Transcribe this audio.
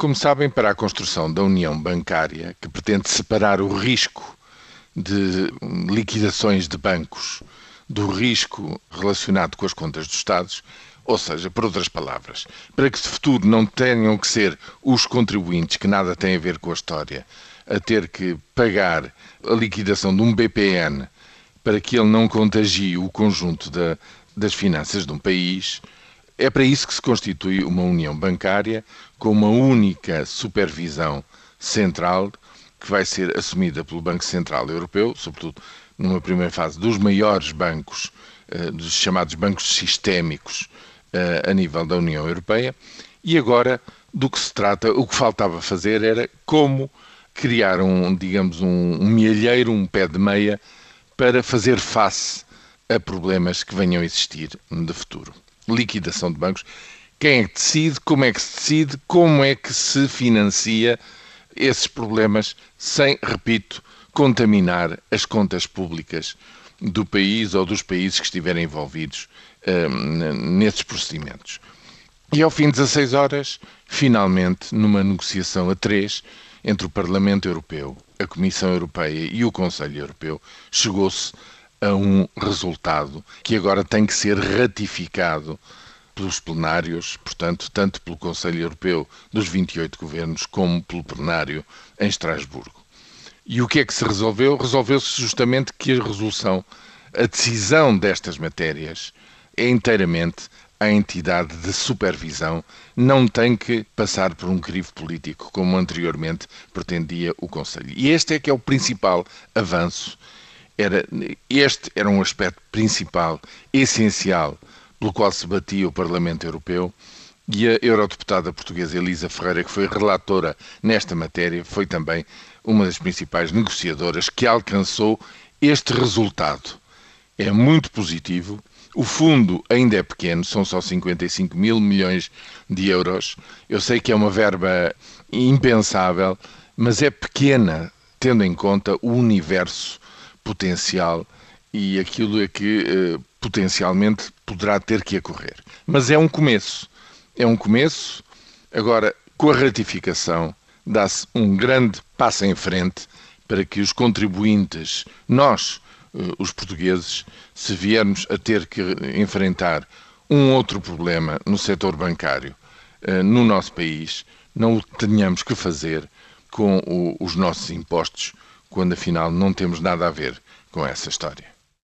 Como sabem, para a construção da União Bancária, que pretende separar o risco de liquidações de bancos do risco relacionado com as contas dos Estados, ou seja, por outras palavras, para que de futuro não tenham que ser os contribuintes, que nada têm a ver com a história, a ter que pagar a liquidação de um BPN para que ele não contagie o conjunto da, das finanças de um país, é para isso que se constitui uma união bancária com uma única supervisão central que vai ser assumida pelo Banco Central Europeu, sobretudo numa primeira fase dos maiores bancos, eh, dos chamados bancos sistémicos eh, a nível da União Europeia. E agora, do que se trata, o que faltava fazer era como criar um, digamos, um, um mielheiro, um pé de meia, para fazer face a problemas que venham a existir de futuro liquidação de bancos. Quem é que decide, como é que se decide, como é que se financia esses problemas sem, repito, contaminar as contas públicas do país ou dos países que estiverem envolvidos uh, nesses procedimentos. E ao fim de 16 horas, finalmente, numa negociação a três entre o Parlamento Europeu, a Comissão Europeia e o Conselho Europeu, chegou-se a um resultado que agora tem que ser ratificado pelos plenários, portanto, tanto pelo Conselho Europeu dos 28 governos como pelo plenário em Estrasburgo. E o que é que se resolveu? Resolveu-se justamente que a resolução, a decisão destas matérias é inteiramente a entidade de supervisão, não tem que passar por um crivo político, como anteriormente pretendia o Conselho. E este é que é o principal avanço era, este era um aspecto principal, essencial, pelo qual se batia o Parlamento Europeu e a eurodeputada portuguesa Elisa Ferreira, que foi relatora nesta matéria, foi também uma das principais negociadoras que alcançou este resultado. É muito positivo. O fundo ainda é pequeno, são só 55 mil milhões de euros. Eu sei que é uma verba impensável, mas é pequena, tendo em conta o universo potencial e aquilo é que eh, potencialmente poderá ter que ocorrer. Mas é um começo. É um começo. Agora, com a ratificação, dá-se um grande passo em frente para que os contribuintes, nós, eh, os portugueses, se viermos a ter que enfrentar um outro problema no setor bancário eh, no nosso país, não o tenhamos que fazer com os nossos impostos quando afinal não temos nada a ver com essa história.